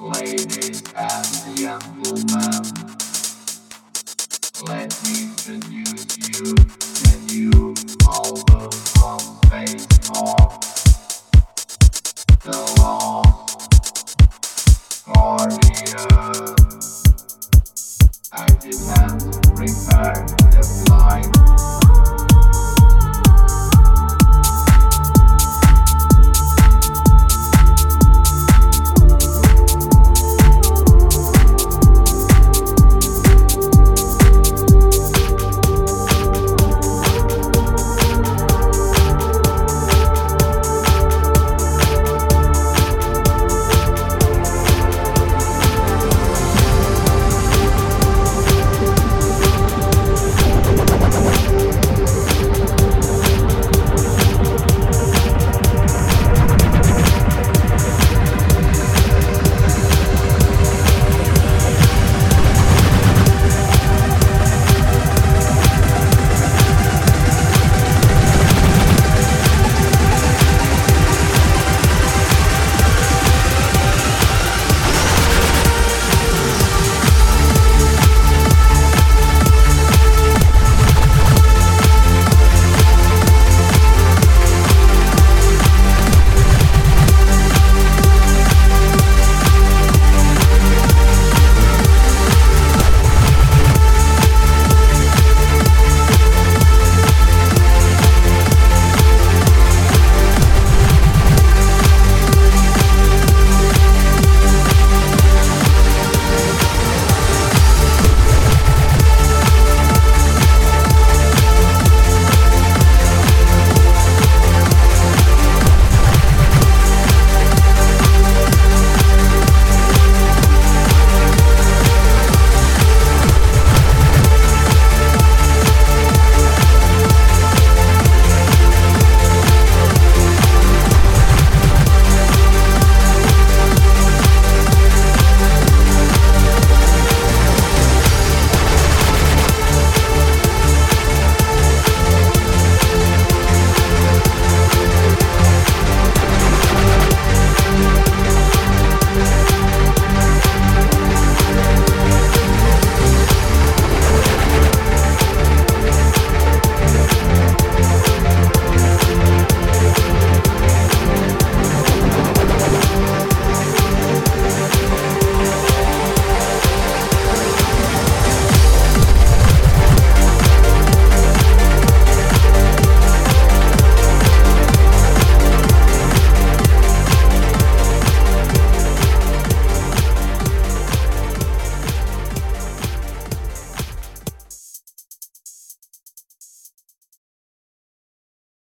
Ladies and gentlemen, let me introduce you to the new album from Space Off. The Lost Guardian. I did not prepare the blind.